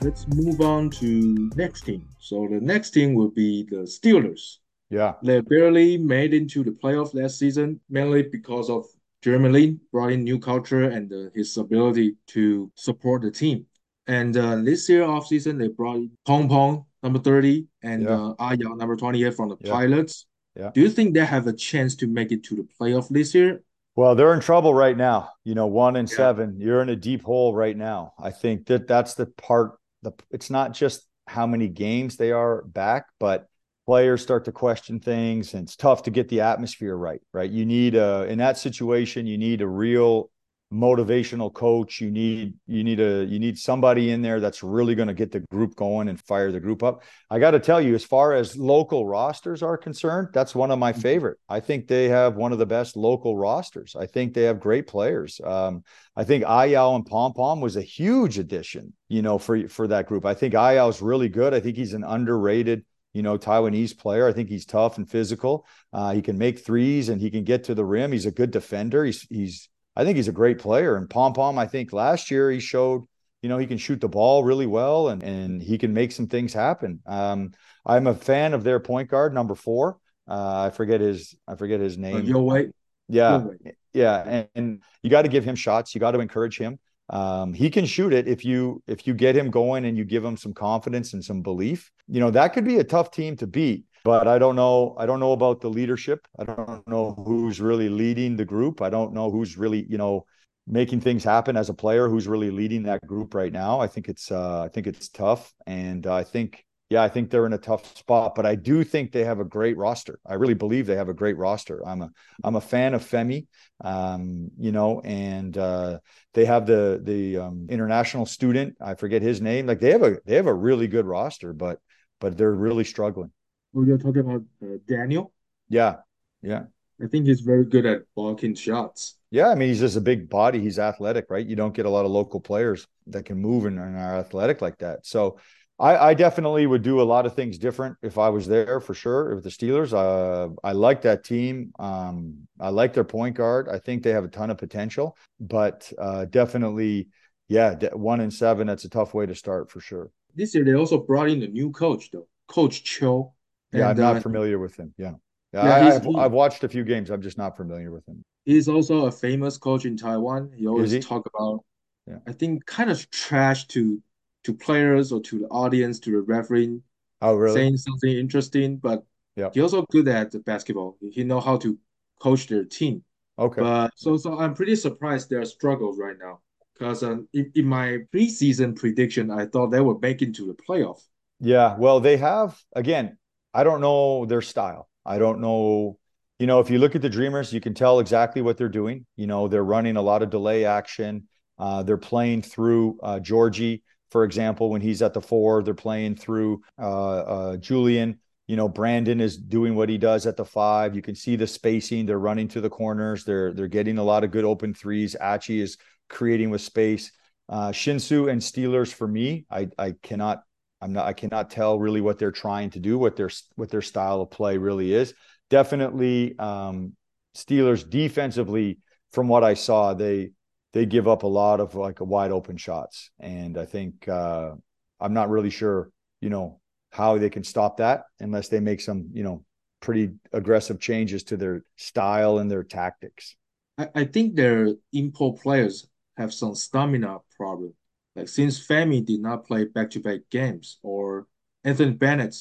let's move on to next team. So the next team will be the Steelers. Yeah. They barely made into the playoff last season, mainly because of Jeremy Lin brought in new culture and uh, his ability to support the team. And uh, this year off season, they brought Pong Pong, number 30, and Yeah. uh, Aya, number 28 from the Yeah. Pilots. Yeah. Do you think they have a chance to make it to the playoff this year? Well, they're in trouble right now. You know, one and Yeah. seven. You're in a deep hole right now. I think that that's the part. The it's not just how many games they are back, but players start to question things, and it's tough to get the atmosphere right. Right? You need a in that situation, you need a real motivational coach. You need you need a you need somebody in there that's really going to get the group going and fire the group up. I got to tell you, as far as local rosters are concerned, that's one of my favorite. I think they have one of the best local rosters. I think they have great players. Um, I think Ayao and Pom Pom was a huge addition, you know, for for that group. I think Ayao is really good. I think he's an underrated, you know, Taiwanese player. I think he's tough and physical. Uh, he can make threes and he can get to the rim. He's a good defender. He's he's I think he's a great player. And Pom Pom, I think last year he showed, you know, he can shoot the ball really well and and he can make some things happen. Um, I'm a fan of their point guard, number four. Uh, I forget his I forget his Uh, name. your way? Yeah, yeah, and, and you got to give him shots. You got to encourage him. Um, he can shoot it if you if you get him going and you give him some confidence and some belief. You know that could be a tough team to beat. But I don't know. I don't know about the leadership. I don't know who's really leading the group. I don't know who's really you know making things happen as a player. Who's really leading that group right now? I think it's uh, I think it's tough, and I think yeah, I think they're in a tough spot. But I do think they have a great roster. I really believe they have a great roster. I'm a I'm a fan of Femi, um, you know, and uh, they have the the um, international student. I forget his name. Like they have a they have a really good roster, but but they're really struggling. Oh, you're talking about uh, Daniel? Yeah, yeah, I think he's very good at blocking shots. yeah. I mean, he's just a big body. He's athletic, right? You don't get a lot of local players that can move and, and are athletic like that. So. I, I definitely would do a lot of things different if I was there for sure. If the Steelers, uh, I like that team. Um, I like their point guard. I think they have a ton of potential, but uh, definitely, yeah, one and seven. That's a tough way to start for sure. This year they also brought in a new coach though, Coach Cho. Yeah, And, I'm not uh, familiar with him. Yeah, yeah, Yeah, I, I've watched a few games. I'm just not familiar with him. He's also a famous coach in Taiwan. He always he? talk about, Yeah. I think, kind of trash to to players or to the audience, to the referee, Oh, really? saying something interesting. But Yeah. he also good at the basketball. He know how to coach their team. Okay. But so so I'm pretty surprised their struggles right now. Because um, in, in my preseason prediction, I thought they would make it to the playoff. Yeah, well, they have again. I don't know their style. I don't know. You know, if you look at the Dreamers, you can tell exactly what they're doing. You know, they're running a lot of delay action. Uh, they're playing through uh, Georgie, for example, when he's at the four. They're playing through uh, uh, Julian. You know, Brandon is doing what he does at the five. You can see the spacing. They're running to the corners. They're they're getting a lot of good open threes. Achi is creating with space. Uh, Hsinchu and Steelers for me, I I cannot I'm not I cannot tell really what they're trying to do, what their what their style of play really is. Definitely um Steelers defensively from what I saw, they they give up a lot of like wide open shots and I think uh I'm not really sure, you know, how they can stop that unless they make some, you know, pretty aggressive changes to their style and their tactics. I, I think their import players have some stamina problem. Like since Femi did not play back-to-back games, or Anthony Bennett,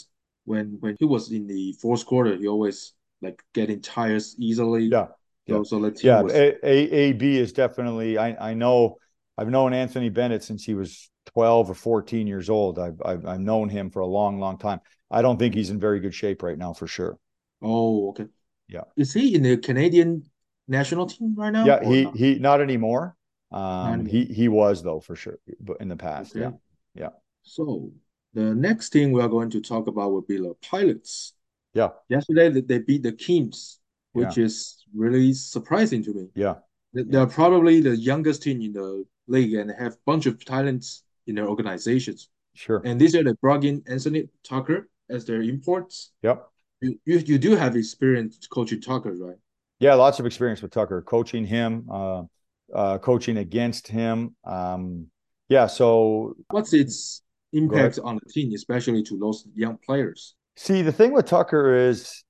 when when he was in the fourth quarter, he always like getting tired easily. Yeah. So, yeah. so team Yeah, was A, A, is definitely. I I know. I've known Anthony Bennett since he was 12 or 14 years old. I've, I've I've known him for a long, long time. I don't think he's in very good shape right now, for sure. Oh, okay. Yeah. Is he in the Canadian national team right now? Yeah, he not? he not anymore. Um, he he was though for sure, but in the past, Okay. yeah, yeah. So the next thing we are going to talk about will be the Pilots. yeah, Yesterday they- beat the Kings, which is really surprising to me. yeah, They- They're probably the youngest team in the league and have a bunch of talents in their organizations. sure. And this year they brought in Anthony Tucker as their imports. Yep. You, you, you do have experience coaching Tucker, right? Yeah, lots of experience with Tucker, coaching him, uh, uh, coaching against him. Um, yeah, so What's its impact on the team, especially to those young players. See, the thing with Tucker is,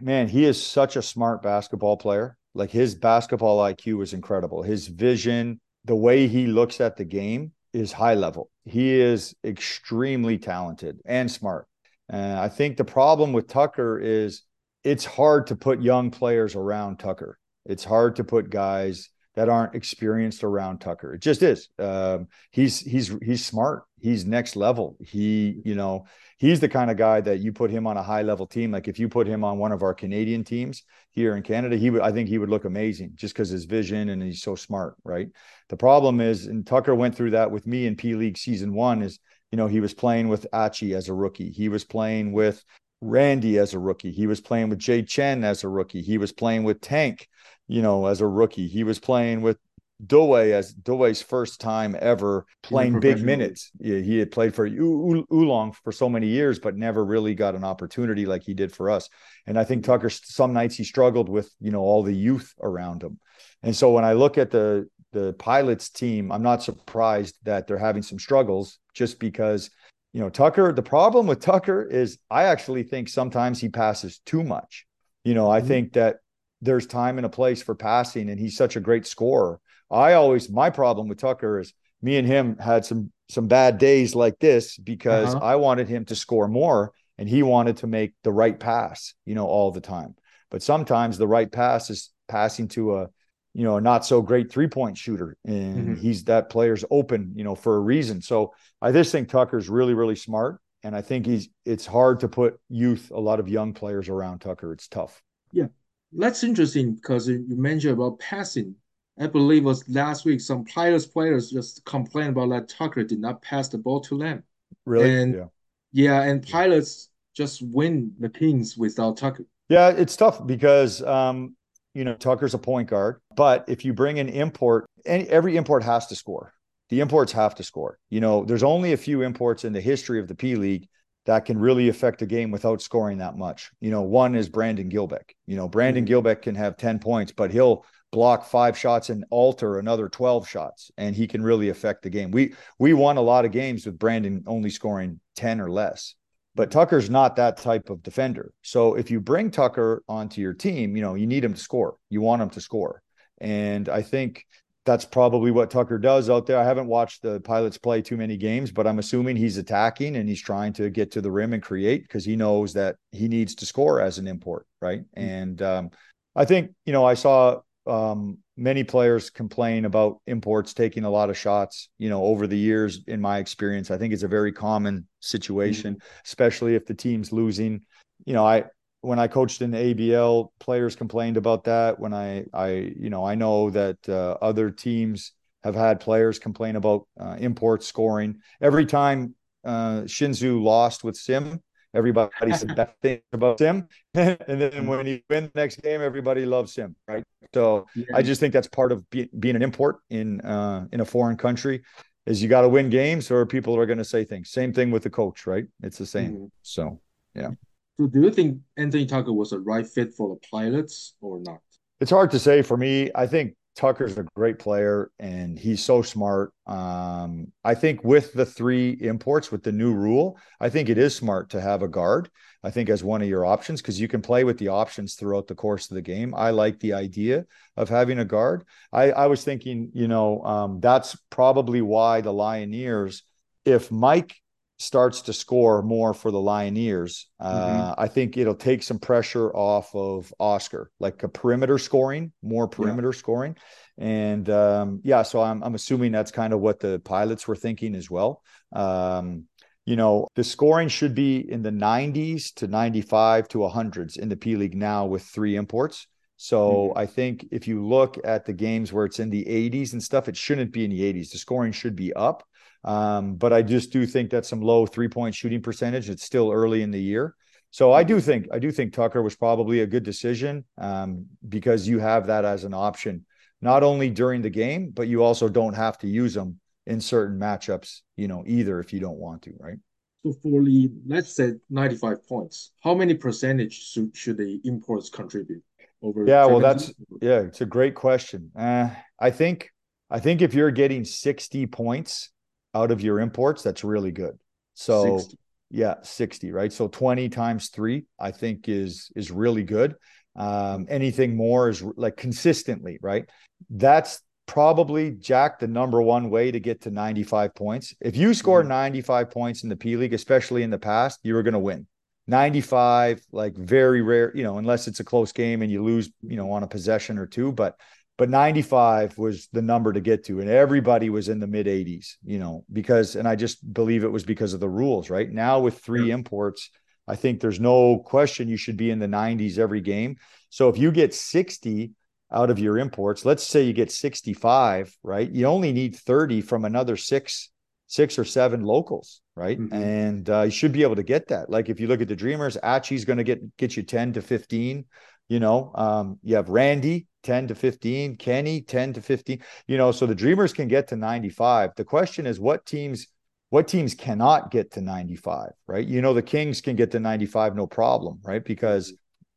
man, he is such a smart basketball player. Like his basketball IQ is incredible. His vision, the way he looks at the game is high level. He is extremely talented and smart. And I think the problem with Tucker is it's hard to put young players around Tucker. It's hard to put guys that aren't experienced around Tucker. It just is. Um, he's he's he's smart. He's next level. He you know he's the kind of guy that you put him on a high level team. Like if you put him on one of our Canadian teams here in Canada, he would I think he would look amazing just because his vision and he's so smart. Right. The problem is, and Tucker went through that with me in P League season one. Is you know he was playing with Achi as a rookie. He was playing with Randy as a rookie. He was playing with Jay Chen as a rookie. He was playing with Tank you know, as a rookie. He was playing with Dewey as Dewey's first time ever playing big minutes. Yeah, He had played for Oolong for so many years, but never really got an opportunity like he did for us. And I think Tucker, some nights he struggled with, you know, all the youth around him. And so when I look at the the pilots team, I'm not surprised that they're having some struggles just because, you know, Tucker, the problem with Tucker is I actually think sometimes he passes too much. You know, I mm-hmm. think that there's time and a place for passing, and he's such a great scorer. I always my problem with Tucker is me and him had some some bad days like this because uh-huh. I wanted him to score more and he wanted to make the right pass, you know, all the time. But sometimes the right pass is passing to a you know a not so great three point shooter and mm-hmm. he's that player's open you know for a reason so i just think tucker's really really smart and i think he's it's hard to put youth a lot of young players around tucker it's tough yeah that's interesting because you mentioned about passing. I believe it was last week some Pilots players just complained about that Tucker did not pass the ball to them. Really? And yeah, yeah and Pilots just win the Kings without Tucker. Yeah, it's tough because um, you know Tucker's a point guard, but if you bring an import, any, every import has to score. The imports have to score. You know, there's only a few imports in the history of the P League that can really affect a game without scoring that much. You know, one is Brandon Gilbeck. You know, Brandon mm-hmm. Gilbeck can have 10 points, but he'll block five shots and alter another 12 shots and he can really affect the game. We we won a lot of games with Brandon only scoring 10 or less. But Tucker's not that type of defender. So if you bring Tucker onto your team, you know, you need him to score. You want him to score. And I think that's probably what Tucker does out there. I haven't watched the pilots play too many games, but I'm assuming he's attacking and he's trying to get to the rim and create because he knows that he needs to score as an import, right? Mm-hmm. And um, I think you know I saw um, many players complain about imports taking a lot of shots. You know, over the years, in my experience, I think it's a very common situation, mm-hmm. especially if the team's losing. You know, I when I coached in the ABL, players complained about that. When I, I, you know, I know that uh, other teams have had players complain about uh, import scoring. Every time uh, Hsinchu lost with Sim, everybody said bad things about Sim, and then when he win the next game, everybody loves Sim, right? So yeah. I just think that's part of be- being an import in uh, in a foreign country. Is you got to win games, or people are going to say things. Same thing with the coach, right? It's the same. Mm-hmm. So yeah. Do you think Anthony Tucker was a right fit for the pilots or not? It's hard to say for me. I think Tucker's a great player and he's so smart. Um, I think with the three imports, with the new rule, I think it is smart to have a guard. I think as one of your options because you can play with the options throughout the course of the game. I like the idea of having a guard. I, I was thinking, you know, um, that's probably why the Lioneers, if Mike starts to score more for the Lioneers, uh, mm-hmm. I think it'll take some pressure off of Oscar, like a perimeter scoring, more perimeter yeah. scoring. And um, yeah, so I'm, I'm assuming that's kind of what the pilots were thinking as well. Um, you know, the scoring should be in the 90s to 95 to 100s in the P League now with three imports. So mm-hmm. I think if you look at the games where it's in the 80s and stuff, it shouldn't be in the 80s. The scoring should be up. Um, but I just do think that's some low three point shooting percentage. It's still early in the year. So I do think I do think Tucker was probably a good decision um, because you have that as an option, not only during the game, but you also don't have to use them in certain matchups, you know, either if you don't want to, right? So for the let's say 95 points, how many percentage should, should the imports contribute over? Yeah, well, that's yeah, it's a great question. Uh, I think I think if you're getting 60 points out of your imports, that's really good. So 60. yeah, 60, right? So 20 times three, I think is is really good. Um, anything more is like consistently, right? That's probably Jack the number one way to get to 95 points. If you score mm-hmm. 95 points in the P League, especially in the past, you were going to win. 95, like very rare, you know, unless it's a close game and you lose, you know, on a possession or two. But but 95 was the number to get to and everybody was in the mid 80s you know because and i just believe it was because of the rules right? Now with three imports i think there's no question you should be in the 90s every game. So if you get 60 out of your imports let's say you get 65 right? You only need 30 from another six six or seven locals right? Mm-hmm. and uh, you should be able to get that. Like if you look at the dreamers achi's going to get get you 10 to 15 you know? Um, you have randy 10 to 15, Kenny 10 to 15. You know, so the Dreamers can get to 95. The question is what teams what teams cannot get to 95, right? You know, the Kings can get to 95 no problem, right? Because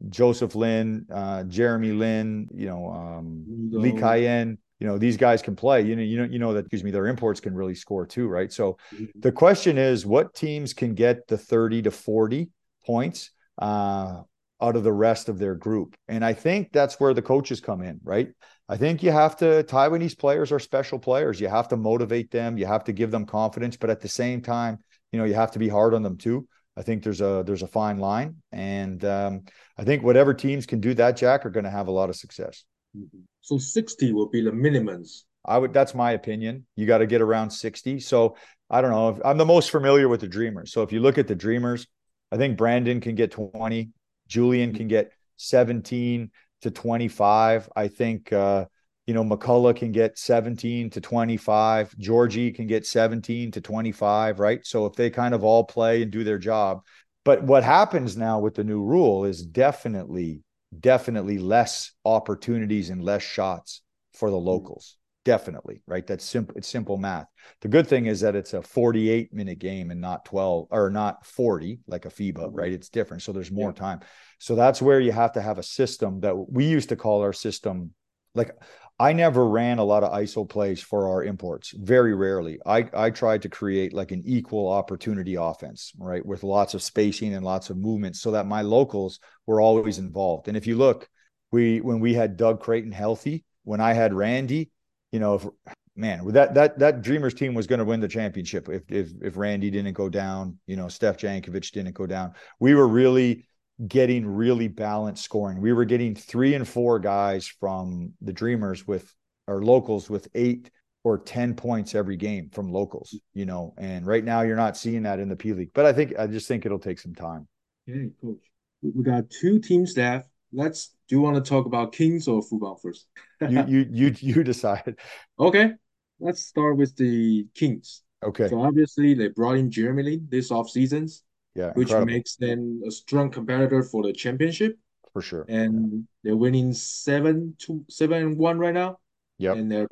Joseph Lin, uh, Jeremy Lin, you know, um, Lee Kai-yan, you know, these guys can play. You know, you know, you know that excuse me, their imports can really score too, right? So mm-hmm. the question is what teams can get the 30 to 40 points uh, out of the rest of their group. And I think that's where the coaches come in, right? I think you have to, Taiwanese players are special players. You have to motivate them, you have to give them confidence, but at the same time, you know, you have to be hard on them too. I think there's a there's a fine line, and um, I think whatever teams can do that, Jack, are going to have a lot of success. So 60 will be the minimums. I would. That's my opinion. You got to get around 60. So I don't know. I'm the most familiar with the Dreamers. So if you look at the Dreamers, I think Brandon can get 20. Julian can get 17 to 25. I think, uh, you know, McCullough can get 17 to 25. Georgie can get 17 to 25, right? So if they kind of all play and do their job. But what happens now with the new rule is definitely, definitely less opportunities and less shots for the locals definitely right? That's simple it's simple math. The good thing is that it's a 48 minute game and not 12 or not 40 like a fiba mm-hmm. right? It's different so there's more yeah. time. So that's where you have to have a system that we used to call our system like i never ran a lot of iso plays for our imports very rarely. I i tried to create like an equal opportunity offense right with lots of spacing and lots of movement so that my locals were always involved. And if you look we when we had doug creighton healthy when i had randy you know, if man, that that that Dreamers team was going to win the championship if if if Randy didn't go down, you know, Steph Jankovic didn't go down. We were really getting really balanced scoring. We were getting three and four guys from the Dreamers with our locals with eight or 10 points every game from locals, you know, and right now you're not seeing that in the P League. But I think I just think it'll take some time. Okay, coach. We got two teams left let's do you want to talk about Kings or Fubon first? you you you you decide. Okay. Let's start with the Kings. Okay. So obviously they brought in Jeremy Lin this off seasons. Yeah. Which incredible. makes them a strong competitor for the championship. For sure. And yeah. they're winning seven to seven and one right now. Yeah. And they're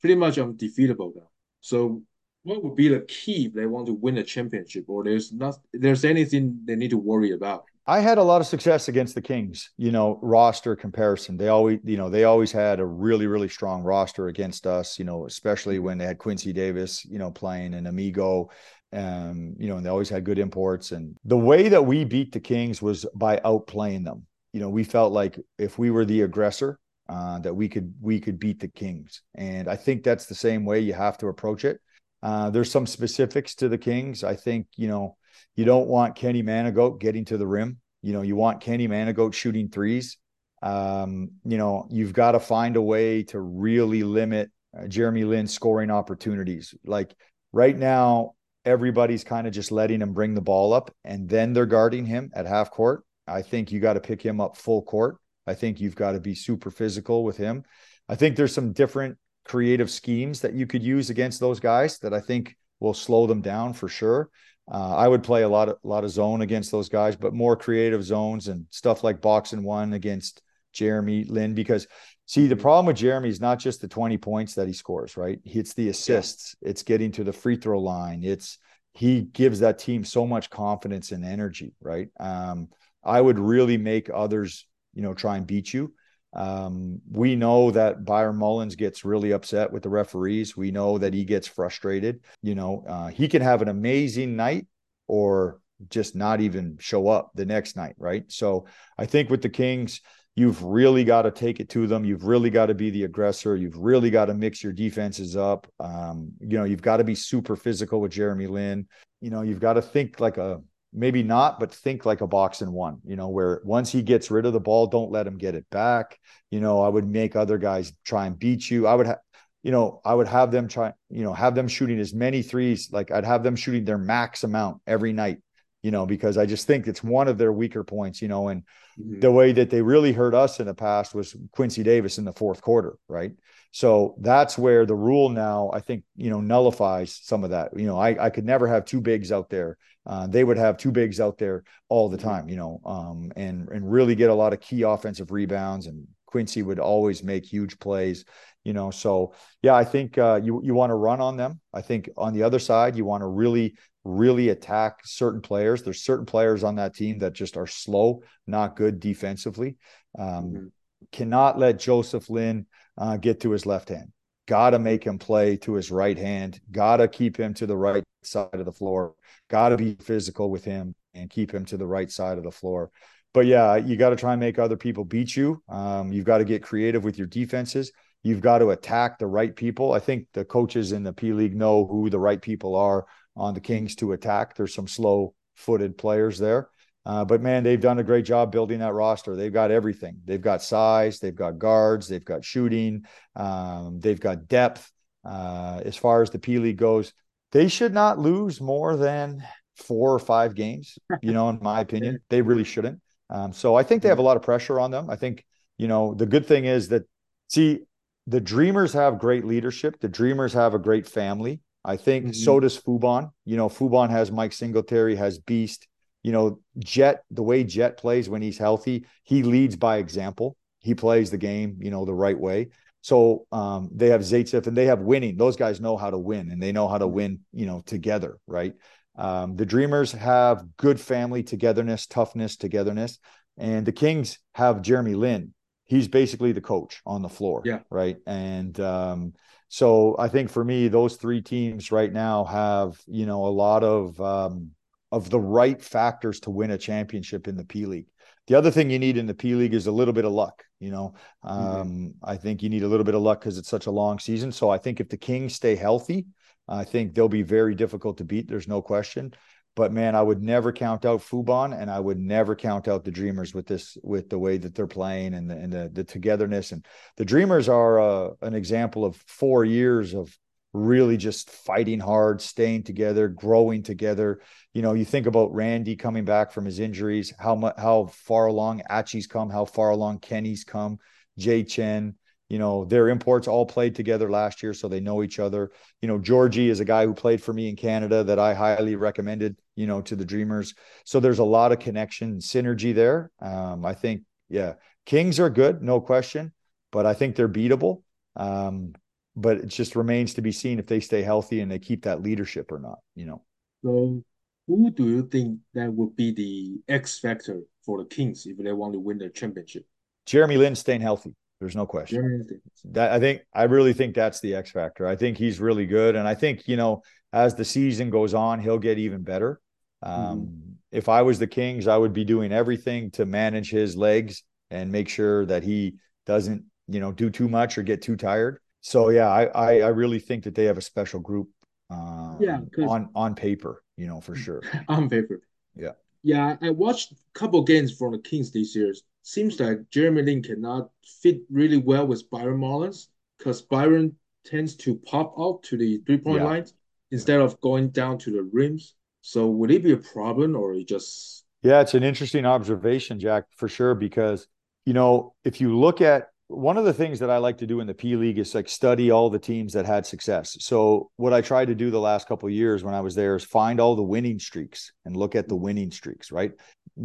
pretty much undefeatable now. So what would be the key if they want to win a championship or there's not there's anything they need to worry about? I had a lot of success against the Kings, you know, roster comparison. They always, you know, they always had a really, really strong roster against us, you know, especially when they had Quincy Davis, you know, playing and Amigo, um, you know, and they always had good imports. And the way that we beat the Kings was by outplaying them. You know, we felt like if we were the aggressor, uh, that we could we could beat the Kings. And I think that's the same way you have to approach it. Uh, there's some specifics to the Kings. I think, you know, you don't want Kenny Manigault getting to the rim. You know, you want Kenny Manigault shooting threes. Um, you know, you've got to find a way to really limit uh, Jeremy Lin scoring opportunities. Like right now, everybody's kind of just letting him bring the ball up and then they're guarding him at half court. I think you got to pick him up full court. I think you've got to be super physical with him. I think there's some different creative schemes that you could use against those guys that I think will slow them down for sure. Uh, I would play a lot of a lot of zone against those guys, but more creative zones and stuff like box and one against Jeremy Lin. Because see, the problem with Jeremy is not just the 20 points that he scores, right? It's the assists, yeah. it's getting to the free throw line, it's he gives that team so much confidence and energy, right? Um, I would really make others, you know, try and beat you. Um, we know that Byron Mullens gets really upset with the referees. We know that he gets frustrated. You know, uh, he can have an amazing night or just not even show up the next night, right? So I think with the Kings, you've really got to take it to them. You've really got to be the aggressor. You've really got to mix your defenses up. Um, you know, you've got to be super physical with Jeremy Lin. You know, you've got to think like a maybe not, but think like a box and one, you know, where once he gets rid of the ball, don't let him get it back. You know, I would make other guys try and beat you. I would have, you know, I would have them try, you know, have them shooting as many threes. Like I'd have them shooting their max amount every night, you know, because I just think it's one of their weaker points, you know, and mm-hmm. the way that they really hurt us in the past was Quincy Davis in the fourth quarter, right? So that's where the rule now, I think, you know, nullifies some of that. You know, I, I could never have two bigs out there. Uh, they would have two bigs out there all the mm-hmm. time, you know, um, and and really get a lot of key offensive rebounds. And Quincy would always make huge plays, you know. So yeah, I think uh, you you want to run on them. I think on the other side, you want to really really attack certain players. There's certain players on that team that just are slow, not good defensively. Um, mm-hmm. Cannot let Joseph Lin uh, get to his left hand. Got to make him play to his right hand. Got to keep him to the right side of the floor. Got to be physical with him and keep him to the right side of the floor. But yeah, you got to try and make other people beat you. Um, you've got to get creative with your defenses. You've got to attack the right people. I think the coaches in the P League know who the right people are on the Kings to attack. There's some slow footed players there. Uh, but man, they've done a great job building that roster. They've got everything. They've got size, they've got guards, they've got shooting, um, they've got depth. Uh, as far as the P League goes, they should not lose more than four or five games. You know, in my opinion, they really shouldn't. Um, so I think they have a lot of pressure on them. I think you know the good thing is that see the Dreamers have great leadership. The Dreamers have a great family. I think mm-hmm. so does Fubon. You know, Fubon has Mike Singletary, has Beast you know, Jet, the way Jet plays when he's healthy, he leads by example. He plays the game, you know, the right way. So um, they have Zaitsev and they have winning. Those guys know how to win and they know how to win, you know, together, right? Um, the Dreamers have good family togetherness, toughness, togetherness. And the Kings have Jeremy Lin. He's basically the coach on the floor. Yeah. Right. And um, so I think for me, those three teams right now have, you know, a lot of um, of the right factors to win a championship in the P League. The other thing you need in the P League is a little bit of luck. You know, mm-hmm. um, mm-hmm. I think you need a little bit of luck because it's such a long season. So I think if the Kings stay healthy, I think they'll be very difficult to beat. There's no question. But man, I would never count out Fubon, and I would never count out the Dreamers with this, with the way that they're playing and the and the, the togetherness. And the Dreamers are uh, an example of four years of really just fighting hard, staying together, growing together. You know, you think about Randy coming back from his injuries, how much, how far along Achi's come, how far along Kenny's come, Jay Chen. You know, their imports all played together last year, so they know each other. You know, Georgie is a guy who played for me in Canada that I highly recommended. You know, to the Dreamers. So there's a lot of connection, synergy there. Um, I think, yeah, Kings are good, no question, but I think they're beatable. Um, but it just remains to be seen if they stay healthy and they keep that leadership or not. You know. So, who do you think that would be the X factor for the Kings if they want to win the championship? Jeremy Lin staying healthy. There's no question. That I think I really think that's the X factor. I think he's really good, and I think you know as the season goes on, he'll get even better. Um, mm If I was the Kings, I would be doing everything to manage his legs and make sure that he doesn't you know do too much or get too tired so yeah, I, I, I really think that they have a special group. Um, yeah, on on paper, you know for sure. on paper. Yeah. Yeah, I watched a couple games from the Kings this year. Seems like Jeremy Lin cannot fit really well with Byron Mullens because Byron tends to pop out to the three point yeah. lines instead of going down to the rims. So would it be a problem or it just? Yeah, it's an interesting observation, Jack, for sure. Because you know, if you look at one of the things that I like to do in the P League is like study all the teams that had success. So what I tried to do the last couple years when I was there is find all the winning streaks and look at the winning streaks, right?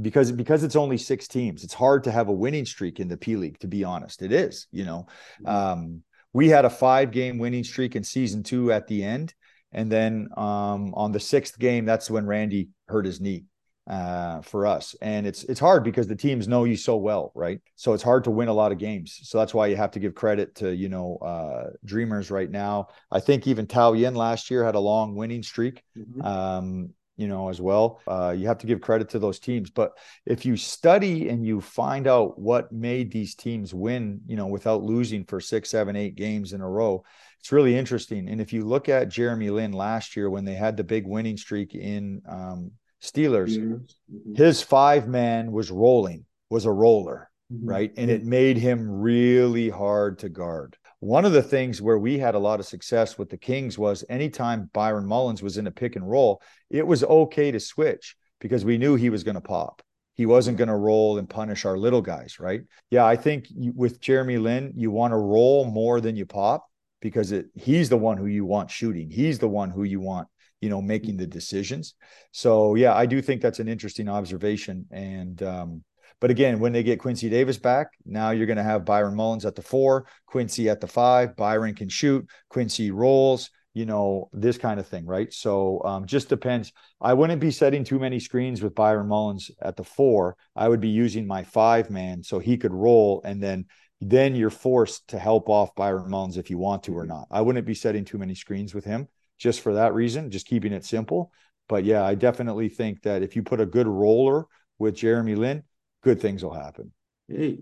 Because because it's only six teams, it's hard to have a winning streak in the P League. To be honest, it is. You know, mm-hmm. um, we had a five game winning streak in season two at the end, and then um, on the sixth game, that's when Randy hurt his knee uh, for us. And it's it's hard because the teams know you so well, right? So it's hard to win a lot of games. So that's why you have to give credit to you know uh, Dreamers right now. I think even Tao Yin last year had a long winning streak. Mm-hmm. Um, you know, as well. Uh, you have to give credit to those teams. But if you study and you find out what made these teams win, you know, without losing for six, seven, eight games in a row, it's really interesting. And if you look at Jeremy Lin last year when they had the big winning streak in um, Steelers, mm-hmm. his five man was rolling, was a roller, mm-hmm. right? And it made him really hard to guard. One of the things where we had a lot of success with the Kings was anytime Byron Mullens was in a pick and roll, it was okay to switch because we knew he was going to pop. He wasn't going to roll and punish our little guys, right? Yeah, I think with Jeremy Lin, you want to roll more than you pop because it, he's the one who you want shooting. He's the one who you want, you know, making the decisions. So yeah, I do think that's an interesting observation. And um, but again, when they get Quincy Davis back, now you're going to have Byron Mullens at the four, Quincy at the five. Byron can shoot, Quincy rolls, you know, this kind of thing, right? So um, just depends. I wouldn't be setting too many screens with Byron Mullens at the four. I would be using my five man so he could roll and then then you're forced to help off Byron Mullens if you want to or not. I wouldn't be setting too many screens with him just for that reason, just keeping it simple. But yeah, I definitely think that if you put a good roller with Jeremy Lin, good things will happen. Hey,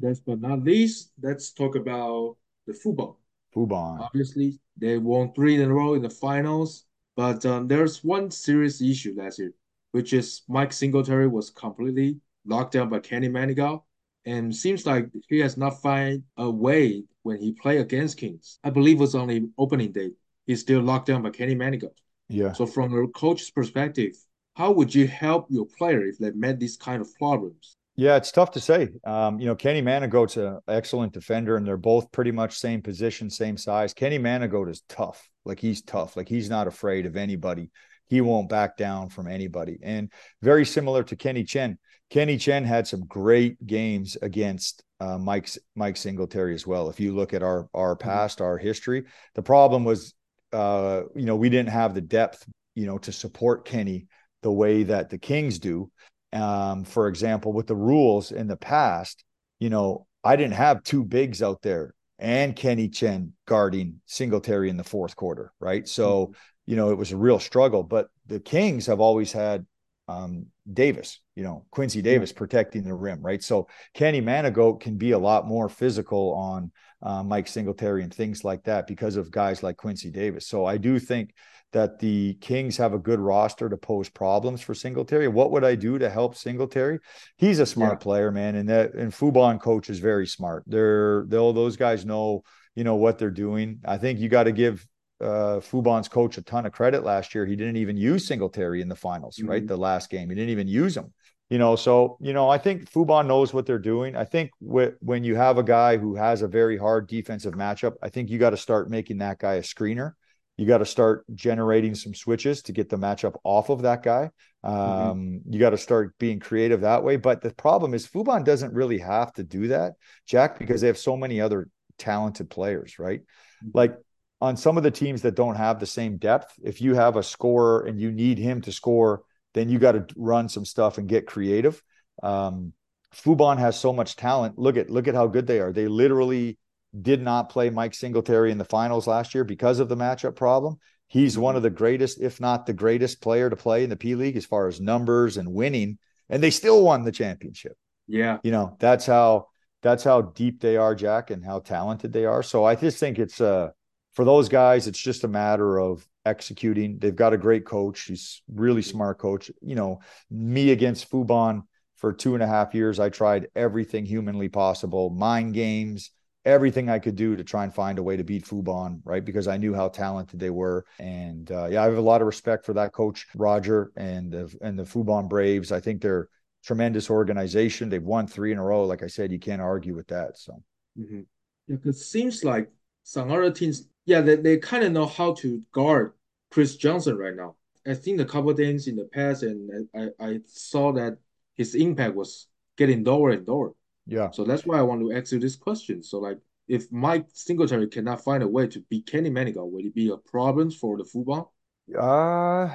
last but not least, let's talk about the football. Fubon. Obviously, they won three in a row in the finals, but um, there's one serious issue last year, which is Mike Singletary was completely locked down by Kenny Manigault, and seems like he has not found a way when he played against Kings. I believe it was only opening day. He's still locked down by Kenny Manigault. Yeah. So from a coach's perspective, how would you help your player if they met these kind of problems? Yeah, it's tough to say. Um, you know, Kenny Manigault's an excellent defender, and they're both pretty much same position, same size. Kenny Manigault is tough. Like he's tough. Like he's not afraid of anybody. He won't back down from anybody. And very similar to Kenny Chen. Kenny Chen had some great games against uh, Mike's Mike Singletary as well. If you look at our our mm-hmm. past, our history, the problem was, uh, you know, we didn't have the depth, you know, to support Kenny the way that the Kings do um, for example, with the rules in the past, you know, I didn't have two bigs out there and Kenny Chen guarding Singletary in the fourth quarter, right? So, mm-hmm. you know, it was a real struggle. But the Kings have always had um, Davis, you know, Quincy Davis protecting the rim, right? So Kenny Manigault can be a lot more physical on uh, Mike Singletary and things like that because of guys like Quincy Davis. So I do think that the Kings have a good roster to pose problems for Singletary. What would I do to help Singletary? He's a smart yeah. player, man, and that and Fubon coach is very smart. They're they'll those guys know you know what they're doing. I think you got to give uh, Fubon's coach a ton of credit last year. He didn't even use Singletary in the finals, mm-hmm. right? The last game, he didn't even use him. You know, so you know, I think Fubon knows what they're doing. I think wh- when you have a guy who has a very hard defensive matchup, I think you got to start making that guy a screener you got to start generating some switches to get the matchup off of that guy. Mm-hmm. Um, mm-hmm. You got to start being creative that way. But the problem is Fubon doesn't really have to do that, Jack, because they have so many other talented players, right? Mm-hmm. Like on some of the teams that don't have the same depth, if you have a scorer and you need him to score, then you got to run some stuff and get creative. Um, Fubon has so much talent. Look at look at how good they are. They literally did not play Mike Singletary in the finals last year because of the matchup problem. He's one of the greatest, if not the greatest player to play in the P League as far as numbers and winning, and they still won the championship. Yeah. You know, that's how that's how deep they are, Jack, and how talented they are. So I just think it's uh for those guys, it's just a matter of executing. They've got a great coach. He's really smart coach. You know, me against Fubon for two and a half years, I tried everything humanly possible, mind games, everything I could do to try and find a way to beat Fubon, right? Because I knew how talented they were. And uh, yeah, I have a lot of respect for that coach, Roger, and the, and the Fubon Braves. I think they're tremendous organization. They've won three in a row. Like I said, you can't argue with that. So, mm-hmm. yeah, because it seems like some other teams, yeah, they, they kind of know how to guard Chris Johnson right now. I've seen a couple things in the past, and I, I saw that his impact was getting lower and lower. Yeah. So that's why I want to ask you this question. So like if Mike Singletary cannot find a way to beat Kenny Manigault, will it be a problem for the football? Uh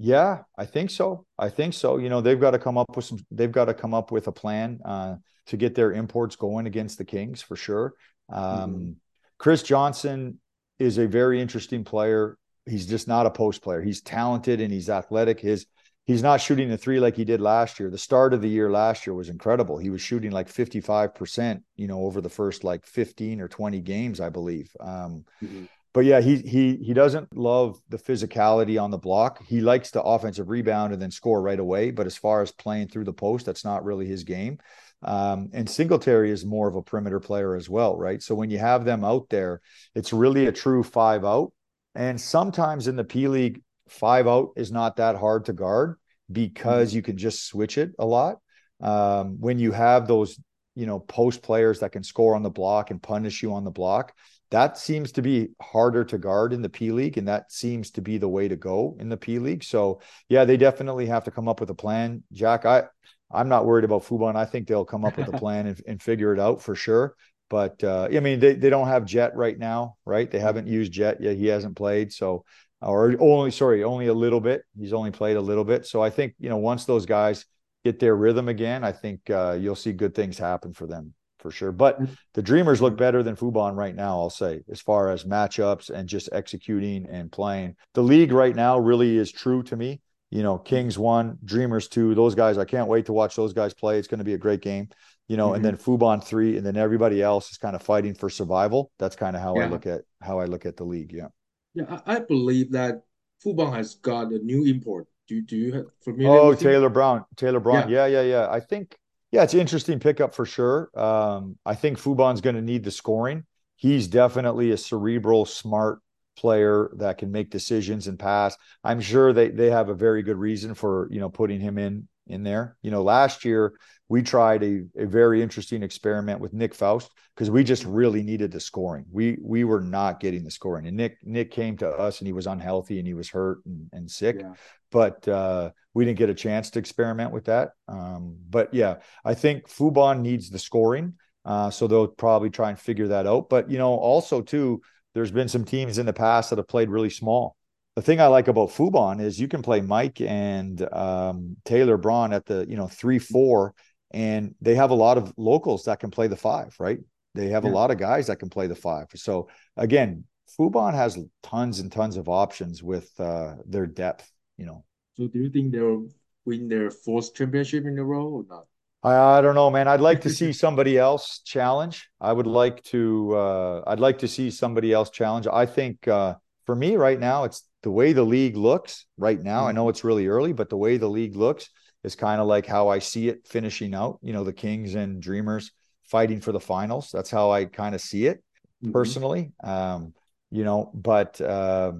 yeah, I think so. I think so. You know, they've got to come up with some they've got to come up with a plan uh to get their imports going against the Kings for sure. Um mm-hmm. Chris Johnson is a very interesting player. He's just not a post player. He's talented and he's athletic. His he's not shooting the three like he did last year. The start of the year last year was incredible. He was shooting like 55%, you know, over the first like 15 or 20 games, I believe. Um, mm-hmm. But yeah, he he he doesn't love the physicality on the block. He likes the offensive rebound and then score right away. But as far as playing through the post, that's not really his game. Um, and Singletary is more of a perimeter player as well, right? So when you have them out there, it's really a true five out. And sometimes in the P League, five out is not that hard to guard because mm-hmm. you can just switch it a lot. Um, when you have those, you know, post players that can score on the block and punish you on the block, that seems to be harder to guard in the P League, and that seems to be the way to go in the P League. So, yeah, they definitely have to come up with a plan. Jack, I I'm not worried about Fubon. I think they'll come up with a plan and, and figure it out for sure. But uh, I mean, they, they don't have Jet right now, right? They haven't used Jet yet. He hasn't played, so or only sorry, only a little bit. He's only played a little bit. So I think you know once those guys get their rhythm again, I think uh, you'll see good things happen for them for sure. But mm-hmm. the Dreamers look better than Fubon right now, I'll say, as far as matchups and just executing and playing. The league right now really is true to me. You know, Kings one, Dreamers two. Those guys, I can't wait to watch those guys play. It's going to be a great game. You know, mm-hmm. and then Fubon three, and then everybody else is kind of fighting for survival. That's kind of how yeah. I look at how I look at the league. Yeah. Yeah, I, I believe that Fubon has got a new import. Do do you have familiar? Oh, Taylor him? Brown. Taylor Braun. Yeah. yeah, yeah, yeah. I think yeah, it's an interesting pickup for sure. Um, I think Fubon's going to need the scoring. He's definitely a cerebral, smart player that can make decisions and pass. I'm sure they they have a very good reason for you know putting him in in there. You know, last year we tried a, a very interesting experiment with Nick Faust because we just really needed the scoring. We we were not getting the scoring. And Nick Nick came to us and he was unhealthy and he was hurt and, and sick. Yeah. But uh, we didn't get a chance to experiment with that. Um, but yeah, I think Fubon needs the scoring. Uh, so they'll probably try and figure that out. But you know, also too, there's been some teams in the past that have played really small the thing I like about Fubon is you can play Mike and um, Taylor Braun at the you know three four, and they have a lot of locals that can play the five, right? They have yeah. a lot of guys that can play the five. So again, Fubon has tons and tons of options with uh, their depth. You know. So do you think they'll win their fourth championship in a row or not? I, I don't know, man. I'd like to see somebody else challenge. I would like to. Uh, I'd like to see somebody else challenge. I think uh, for me right now, it's the way the league looks right now, mm-hmm. I know it's really early, but the way the league looks is kind of like how I see it finishing out. You know, the Kings and Dreamers fighting for the finals. That's how I kind of see it mm-hmm. personally. Um, you know, but uh,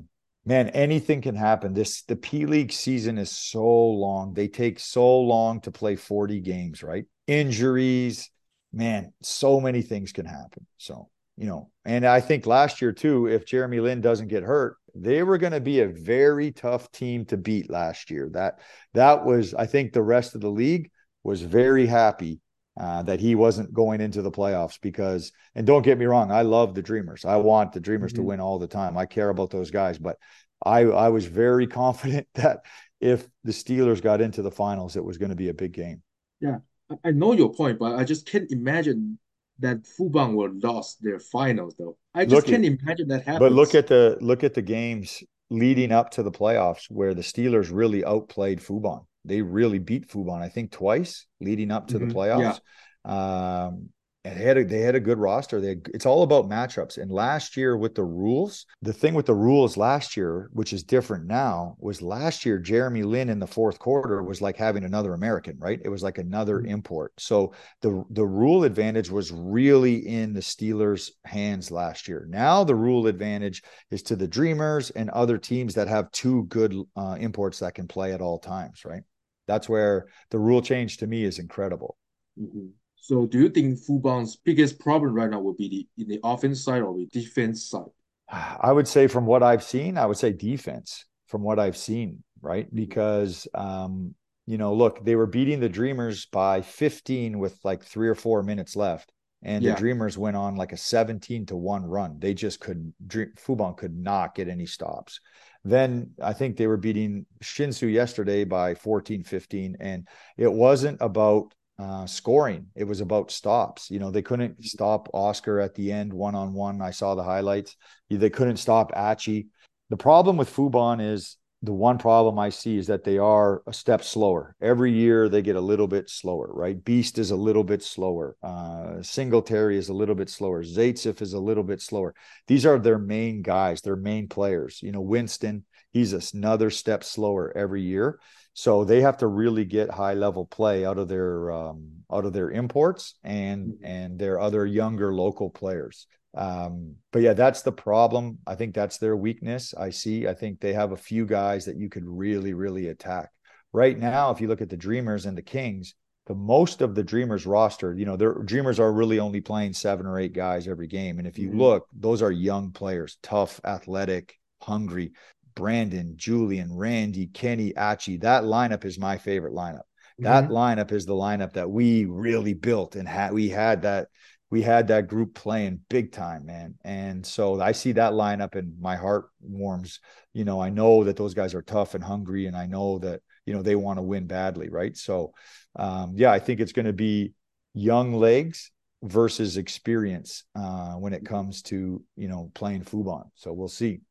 man, anything can happen. This the P League season is so long. They take so long to play 40 games, right? Injuries, man, so many things can happen. So, you know, and I think last year too, if Jeremy Lin doesn't get hurt, they were going to be a very tough team to beat last year. That that was, I think, the rest of the league was very happy uh, that he wasn't going into the playoffs because. And don't get me wrong, I love the Dreamers. I want the Dreamers mm-hmm. to win all the time. I care about those guys, but I I was very confident that if the Steelers got into the finals, it was going to be a big game. Yeah, I know your point, but I just can't imagine that Fubon will lost their finals though. I just look can't at, imagine that happening. But look at the look at the games leading up to the playoffs where the Steelers really outplayed Fubon. They really beat Fubon, I think, twice leading up to mm-hmm. the playoffs. Yeah. Um, and they had a, they had a good roster. They had, it's all about matchups. And last year with the rules, the thing with the rules last year, which is different now, was last year Jeremy Lin in the fourth quarter was like having another American, right? It was like another mm-hmm. import. So the the rule advantage was really in the Steelers' hands last year. Now the rule advantage is to the Dreamers and other teams that have two good uh, imports that can play at all times, right? That's where the rule change to me is incredible. Mm-hmm. So do you think Fubon's biggest problem right now will be the in the offense side or the defense side? I would say from what I've seen, I would say defense from what I've seen, right? Because um, you know, look, they were beating the Dreamers by 15 with like three or four minutes left. And yeah. the Dreamers went on like a 17 to 1 run. They just couldn't dream, Fubon could not get any stops. Then I think they were beating Hsinchu yesterday by 14, 15. And it wasn't about uh, scoring. It was about stops. You know, they couldn't stop Oscar at the end one on one. I saw the highlights. They couldn't stop Achi. The problem with Fubon is the one problem I see is that they are a step slower. Every year they get a little bit slower, right? Beast is a little bit slower. Uh, Singletary is a little bit slower. Zaitsev is a little bit slower. These are their main guys, their main players. You know, Winston, he's another step slower every year. So they have to really get high level play out of their um, out of their imports and mm-hmm. and their other younger local players. Um, but yeah, that's the problem. I think that's their weakness. I see. I think they have a few guys that you could really, really attack. Right now, if you look at the Dreamers and the Kings, the most of the Dreamers roster, you know, their Dreamers are really only playing seven or eight guys every game. And if you mm-hmm. look, those are young players, tough, athletic, hungry. Brandon, Julian, Randy, Kenny, Achi. That lineup is my favorite lineup. That mm-hmm. lineup is the lineup that we really built and had. We had that we had that group playing big time, man. And so I see that lineup and my heart warms. You know, I know that those guys are tough and hungry, and I know that, you know, they want to win badly. Right. So, um, yeah, I think it's going to be young legs versus experience uh, when it comes to, you know, playing Fubon. So we'll see.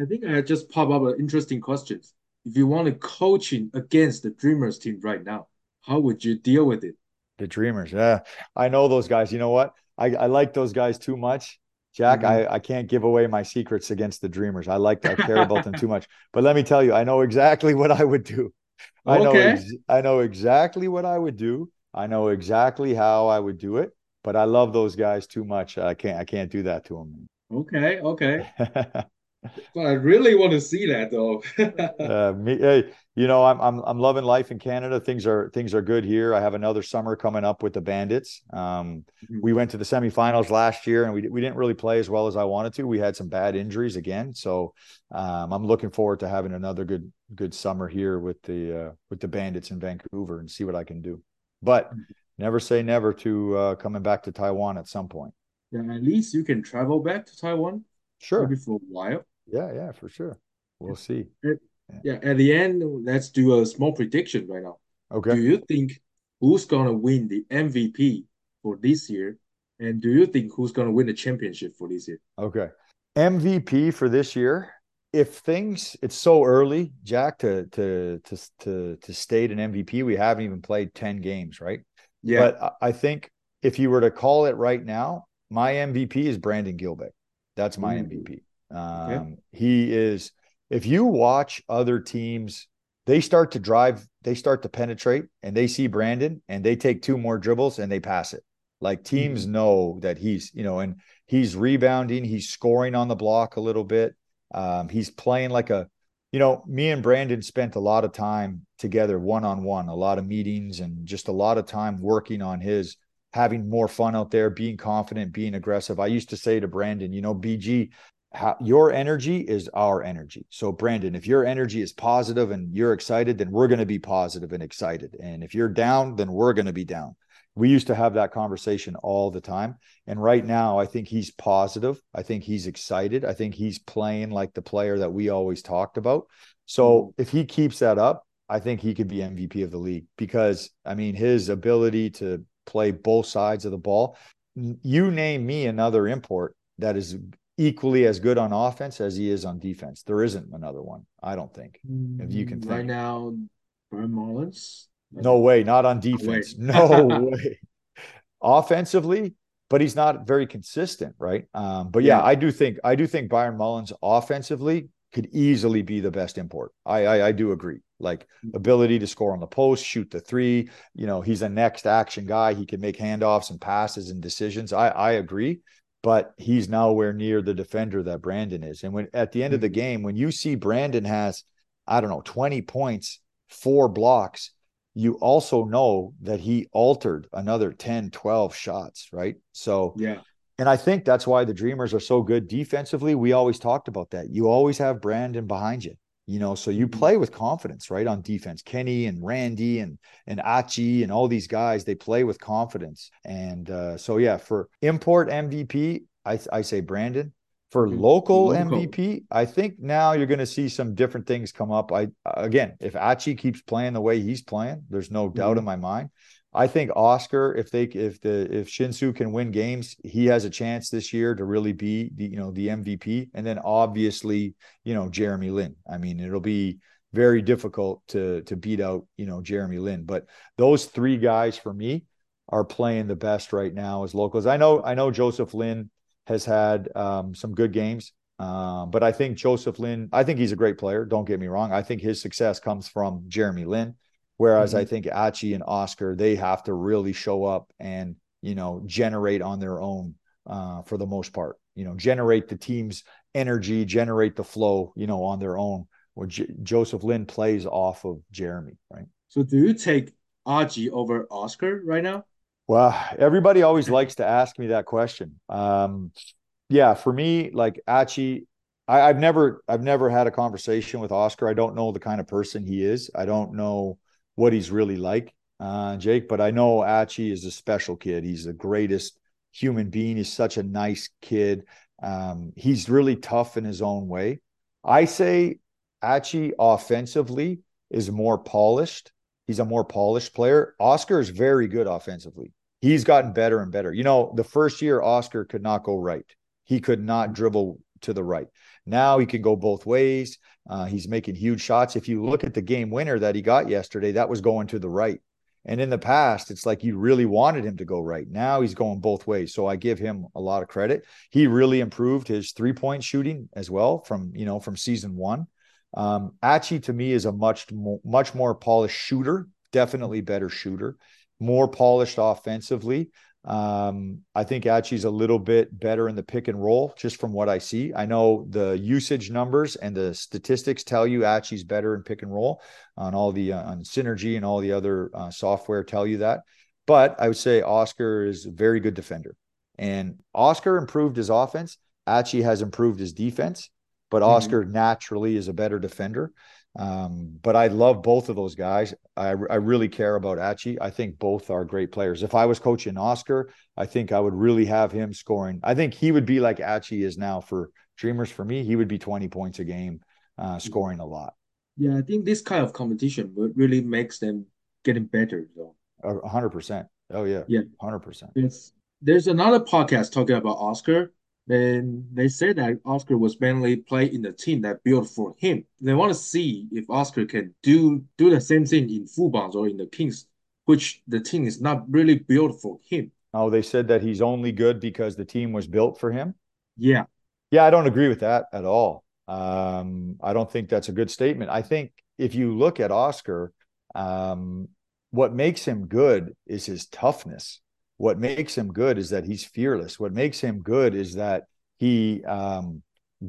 I think I just pop up an interesting question. If you want to coaching against the Dreamers team right now, how would you deal with it? The Dreamers. Yeah. I know those guys. You know what? I, I like those guys too much. Jack, mm-hmm. I, I can't give away my secrets against the Dreamers. I like I care about them too much. But let me tell you, I know exactly what I would do. I okay. know ex- I know exactly what I would do. I know exactly how I would do it. But I love those guys too much. I can't I can't do that to them. Okay, okay. but I really want to see that though. uh, me, hey, you know, I'm I'm I'm loving life in Canada. Things are things are good here. I have another summer coming up with the Bandits. Um, mm-hmm. We went to the semifinals last year, and we we didn't really play as well as I wanted to. We had some bad injuries again, so um, I'm looking forward to having another good good summer here with the uh, with the Bandits in Vancouver and see what I can do. But mm-hmm. never say never to uh, coming back to Taiwan at some point. Yeah, at least you can travel back to Taiwan. Sure. Maybe for a while. Yeah, yeah, for sure. We'll see. At, yeah, at the end, let's do a small prediction right now. Okay. Do you think who's gonna win the MVP for this year? And do you think who's gonna win the championship for this year? Okay. MVP for this year. If things it's so early, Jack, to to to to to state an MVP, we haven't even played 10 games, right? Yeah. But I think if you were to call it right now, my MVP is Brandon Gilbeck. That's my Ooh. MVP. Um, okay. He is, if you watch other teams, they start to drive, they start to penetrate, and they see Brandon and they take two more dribbles and they pass it. Like teams mm-hmm. know that he's, you know, and he's rebounding, he's scoring on the block a little bit. Um, he's playing like a, you know, me and Brandon spent a lot of time together one on one, a lot of meetings and just a lot of time working on his having more fun out there, being confident, being aggressive. I used to say to Brandon, you know, BG, how, your energy is our energy. So, Brandon, if your energy is positive and you're excited, then we're going to be positive and excited. And if you're down, then we're going to be down. We used to have that conversation all the time. And right now, I think he's positive. I think he's excited. I think he's playing like the player that we always talked about. So, mm-hmm. if he keeps that up, I think he could be MVP of the league because, I mean, his ability to play both sides of the ball. You name me another import that is equally as good on offense as he is on defense. There isn't another one, I don't think. If you can think. Right now, Byron Mullens? No way, not on defense. No way. Offensively, but he's not very consistent, right? Um, but yeah, yeah, I do think I do think Byron Mullens offensively could easily be the best import. I, I, I do agree. Like mm. ability to score on the post, shoot the three. You know, he's a next action guy. He can make handoffs and passes and decisions. I I agree but he's nowhere near the defender that Brandon is. And when at the end of the mm-hmm. game, when you see Brandon has, I don't know, 20 points, four blocks, you also know that he altered another 10, 12 shots, right? So, yeah. And I think that's why the Dreamers are so good defensively. We always talked about that. You always have Brandon behind you you know so you mm-hmm. play with confidence right on defense kenny and randy and and achi and all these guys they play with confidence and uh, so yeah for import mvp i, I say brandon for mm-hmm. local, local mvp i think now you're going to see some different things come up i again if achi keeps playing the way he's playing there's no doubt mm-hmm. in my mind I think Oscar, if they if the if Hsinchu can win games, he has a chance this year to really be the you know the MVP. And then obviously, you know, Jeremy Lin. I mean, it'll be very difficult to to beat out, you know, Jeremy Lin. But those three guys for me are playing the best right now as locals. I know I know Joseph Lin has had um, some good games. Uh, but I think Joseph Lin, I think he's a great player. Don't get me wrong. I think his success comes from Jeremy Lin. Whereas mm-hmm. I think Achi and Oscar, they have to really show up and, you know, generate on their own uh, for the most part, you know, generate the team's energy, generate the flow, you know, on their own. Where J- Joseph Lin plays off of Jeremy, right? So do you take Achi over Oscar right now? Well, everybody always likes to ask me that question. Um, yeah, for me, like Achi, I, have never, I've never had a conversation with Oscar. I don't know the kind of person he is. I don't know what he's really like, uh, Jake. But I know Achi is a special kid. He's the greatest human being. He's such a nice kid. Um, he's really tough in his own way. I say Achi offensively is more polished. He's a more polished player. Oscar is very good offensively. He's gotten better and better. You know, the first year Oscar could not go right. He could not dribble to the right. Now he can go both ways. Uh, he's making huge shots. If you look at the game winner that he got yesterday, that was going to the right. And in the past, it's like you really wanted him to go right. Now he's going both ways. So I give him a lot of credit. He really improved his three point shooting as well from, you know, from season one. Um, Achi to me is a much, much more polished shooter, definitely better shooter, more polished offensively. Um, I think Achi's a little bit better in the pick and roll, just from what I see. I know the usage numbers and the statistics tell you Achi's better in pick and roll on all the uh, on synergy and all the other uh, software tell you that. But I would say Oscar is a very good defender, and Oscar improved his offense. Achi has improved his defense, but mm-hmm. Oscar naturally is a better defender. Um, but I love both of those guys. I, I really care about Achi. I think both are great players. If I was coaching Oscar, I think I would really have him scoring. I think he would be like Achi is now for Dreamers. For me, he would be 20 points a game, uh, scoring a lot. Yeah, I think this kind of competition really makes them getting better. Though. A hundred percent. Oh yeah. Yeah. Hundred percent. There's another podcast talking about Oscar then they said that Oscar was mainly play in the team that built for him. They want to see if Oscar can do do the same thing in Fubons or in the Kings, which the team is not really built for him. Oh, they said that he's only good because the team was built for him. Yeah, yeah, I don't agree with that at all. Um, I don't think that's a good statement. I think if you look at Oscar, um, what makes him good is his toughness what makes him good is that he's fearless. What makes him good is that he um,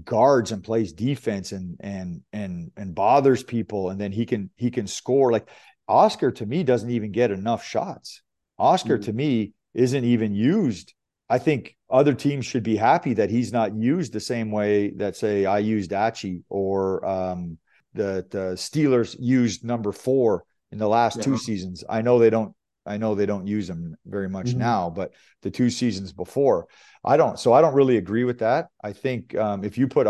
guards and plays defense and and and and bothers people, and then he can he can score. Like Oscar to me doesn't even get enough shots. Oscar mm-hmm. to me isn't even used. I think other teams should be happy that he's not used the same way that say I used Achi or um, the the Steelers used number four in the last yeah. two seasons. I know they don't I know they don't use him very much mm-hmm. now, but the two seasons before, I don't. So I don't really agree with that. I think um, if you put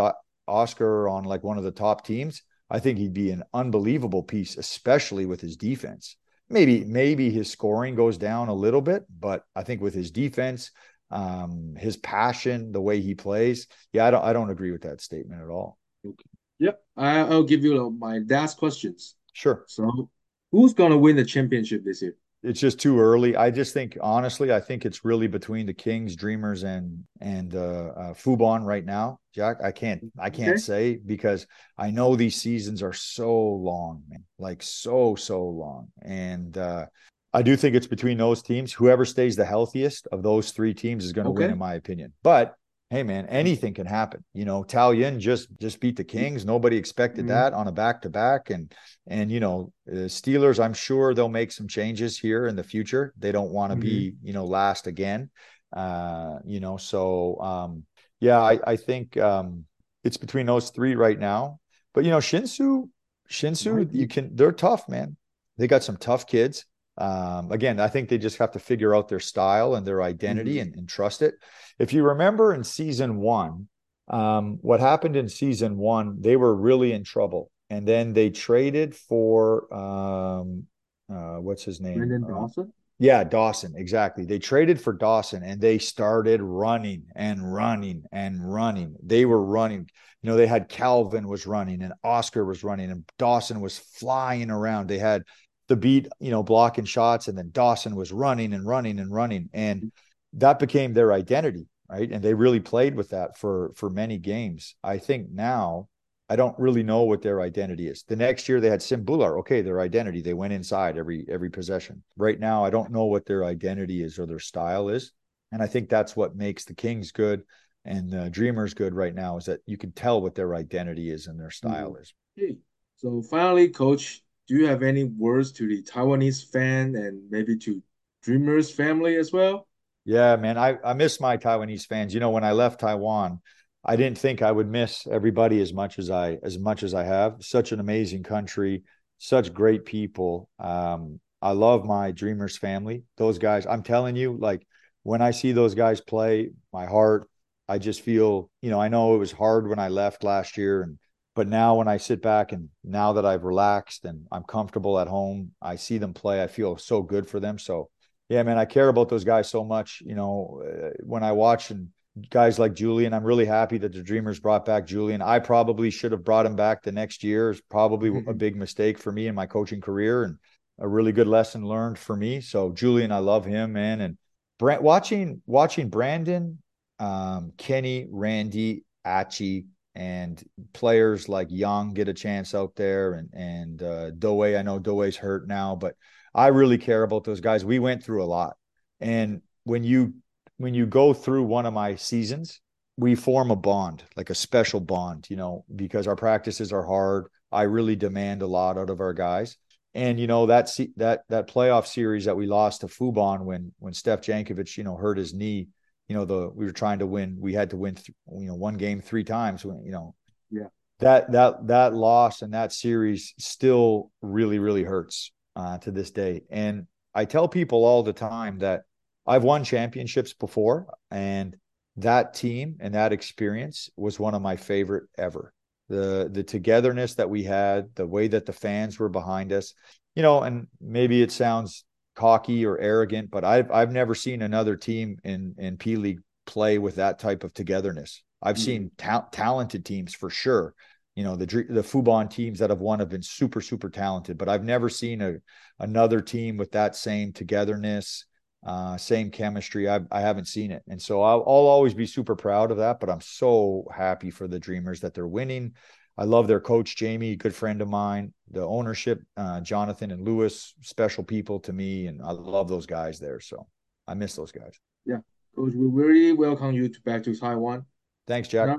Oscar on like one of the top teams, I think he'd be an unbelievable piece, especially with his defense. Maybe maybe his scoring goes down a little bit, but I think with his defense, um, his passion, the way he plays, yeah, I don't I don't agree with that statement at all. Okay. Yep, I, will give you my last questions. Sure. So, who's gonna win the championship this year? It's just too early. I just think honestly, I think it's really between the Kings, Dreamers, and and uh, uh, Fubon right now. Jack, I can't I can't okay. say because I know these seasons are so long, man, like so so long, and uh, I do think it's between those teams. Whoever stays the healthiest of those three teams is going to okay. win, in my opinion. But hey man anything can happen. You know Taoyuan just just beat the kings. Nobody expected mm-hmm. that on a back to back and and you know steelers i'm sure they'll make some changes here in the future. They don't want to mm-hmm. be you know last again. Uh you know so um yeah i i think um it's between those three right now. But you know Hsinchu Hsinchu you can they're tough man. They got some tough kids. Um, again, I think they just have to figure out their style and their identity mm-hmm. and, and, trust it. If you remember in season one, um, what happened in season one, they were really in trouble. And then they traded for um, uh, what's his name? Branden uh, Dawson? Yeah, Dawson, exactly. They traded for Dawson and they started running and running and running. They were running. You know, they had Calvin was running and Oscar was running and Dawson was flying around. They had the beat, you know, blocking shots and then Dawson was running and running and running and that became their identity, right? And they really played with that for for many games. I think now I don't really know what their identity is. The next year they had Sim Bhullar. Okay, their identity. They went inside every every possession. Right now, I don't know what their identity is or their style is. And I think that's what makes the Kings good and the Dreamers good right now is that you can tell what their identity is and their style mm-hmm. is. Okay. So finally, coach, do you have any words to the Taiwanese fan and maybe to Dreamers family as well? Yeah, man, I, I miss my Taiwanese fans. You know, when I left Taiwan, I didn't think I would miss everybody as much as I as much as I have. Such an amazing country, such great people. Um, I love my Dreamers family. Those guys, I'm telling you, like when I see those guys play, my heart, I just feel, you know, I know it was hard when I left last year and but now when I sit back and now that I've relaxed and I'm comfortable at home, I see them play, I feel so good for them. So, yeah, man, I care about those guys so much, you know, uh, when I watch and guys like Julian. I'm really happy that the Dreamers brought back Julian. I probably should have brought him back the next year. Is probably mm-hmm. a big mistake for me in my coaching career and a really good lesson learned for me. So Julian, I love him, man. And Brent, watching watching Brandon, um, Kenny, Randy, Achi, and players like Young get a chance out there, and and uh, Doe. I know Doe's hurt now, but I really care about those guys. We went through a lot, and when you when you go through one of my seasons, we form a bond, like a special bond, you know, because our practices are hard. I really demand a lot out of our guys. And you know that that that playoff series that we lost to Fubon when when Steph Jankovic you know hurt his knee, you know the we were trying to win. We had to win, th- you know, one game three times. You know, yeah. That that that loss and that series still really really hurts uh, to this day. And I tell people all the time that I've won championships before, and that team and that experience was one of my favorite ever. The the togetherness that we had, the way that the fans were behind us, you know, and maybe it sounds cocky or arrogant, but I've I've never seen another team in in P League play with that type of togetherness. I've mm-hmm. seen ta- talented teams for sure. You know, the the Fubon teams that have won have been super super talented, but I've never seen a another team with that same togetherness uh, same chemistry. I, I haven't seen it. And so I'll, I'll always be super proud of that, but I'm so happy for the Dreamers that they're winning. I love their coach, Jamie, good friend of mine, the ownership, uh, Jonathan and Lewis, special people to me. And I love those guys there. So I miss those guys. Yeah. Coach, we really welcome you to back to Taiwan. Thanks, Jack.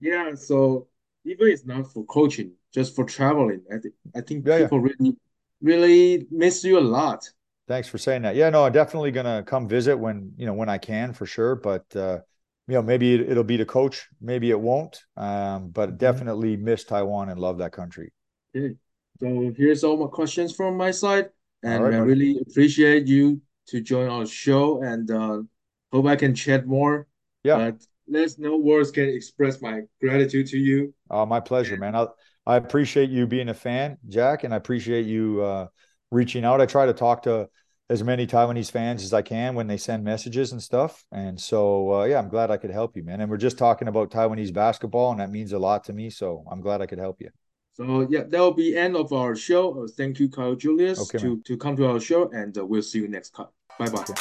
Yeah. So even it's not for coaching, just for traveling. I, th- I think yeah, people yeah. really, really miss you a lot. Thanks for saying that. Yeah, no, I'm definitely gonna come visit when you know when I can for sure. But uh, you know, maybe it, will be to coach, maybe it won't. Um, but mm-hmm. definitely miss Taiwan and love that country. Okay, so here's all my questions from my side, and right, I really appreciate you to join our show, and uh, hope I can chat more. Yeah, but there's no words can express my gratitude to you. Oh, my pleasure, man. I I appreciate you being a fan, Jack, and I appreciate you. Uh, reaching out. I try to talk to as many Taiwanese fans as I can when they send messages and stuff. And so, uh, yeah, I'm glad I could help you, man. And we're just talking about Taiwanese basketball, and that means a lot to me. So I'm glad I could help you. So yeah, that will be end of our show. Uh, thank you, Kyle Julius, okay, to, to come to our show, and uh, we'll see you next time. Bye bye. Okay.